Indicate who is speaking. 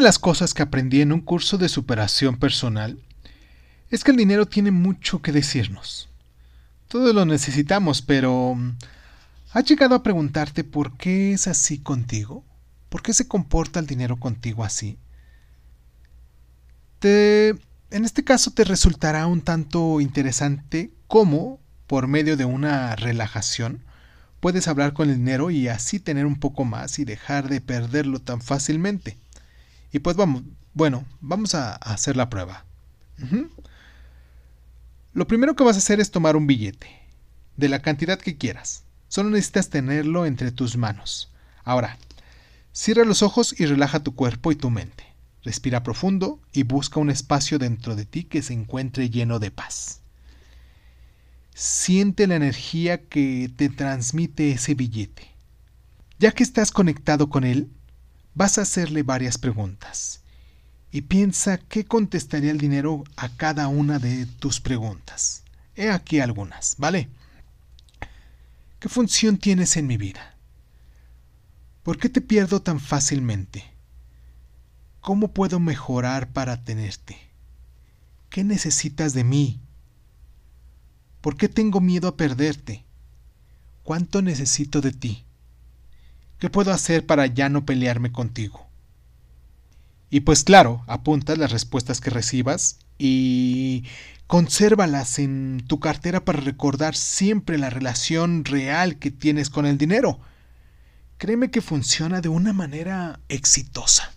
Speaker 1: las cosas que aprendí en un curso de superación personal es que el dinero tiene mucho que decirnos. Todos lo necesitamos, pero ¿has llegado a preguntarte por qué es así contigo? ¿Por qué se comporta el dinero contigo así? Te, en este caso te resultará un tanto interesante cómo, por medio de una relajación, puedes hablar con el dinero y así tener un poco más y dejar de perderlo tan fácilmente. Y pues vamos, bueno, vamos a, hacer la prueba. Lo primero que vas a hacer es tomar un billete, de la cantidad que quieras. Solo necesitas tenerlo entre tus manos. Ahora, cierra los ojos y relaja tu cuerpo y tu mente. Respira profundo y busca un espacio dentro de ti que se encuentre lleno de paz. Siente la energía que te transmite ese billete. Ya que estás conectado con él, vas a hacerle varias preguntas y piensa qué contestaría el dinero a cada una de tus preguntas. He aquí algunas, ¿vale? ¿Qué función tienes en mi vida? ¿Por qué te pierdo tan fácilmente? ¿Cómo puedo mejorar para tenerte? ¿Qué necesitas de mí? ¿Por qué tengo miedo a perderte? ¿Cuánto necesito de ti? ¿Qué puedo hacer para ya no pelearme contigo? Y pues claro, apuntas las respuestas que recibas y consérvalas en tu cartera para recordar siempre la relación real que tienes con el dinero. Créeme que funciona de una manera exitosa.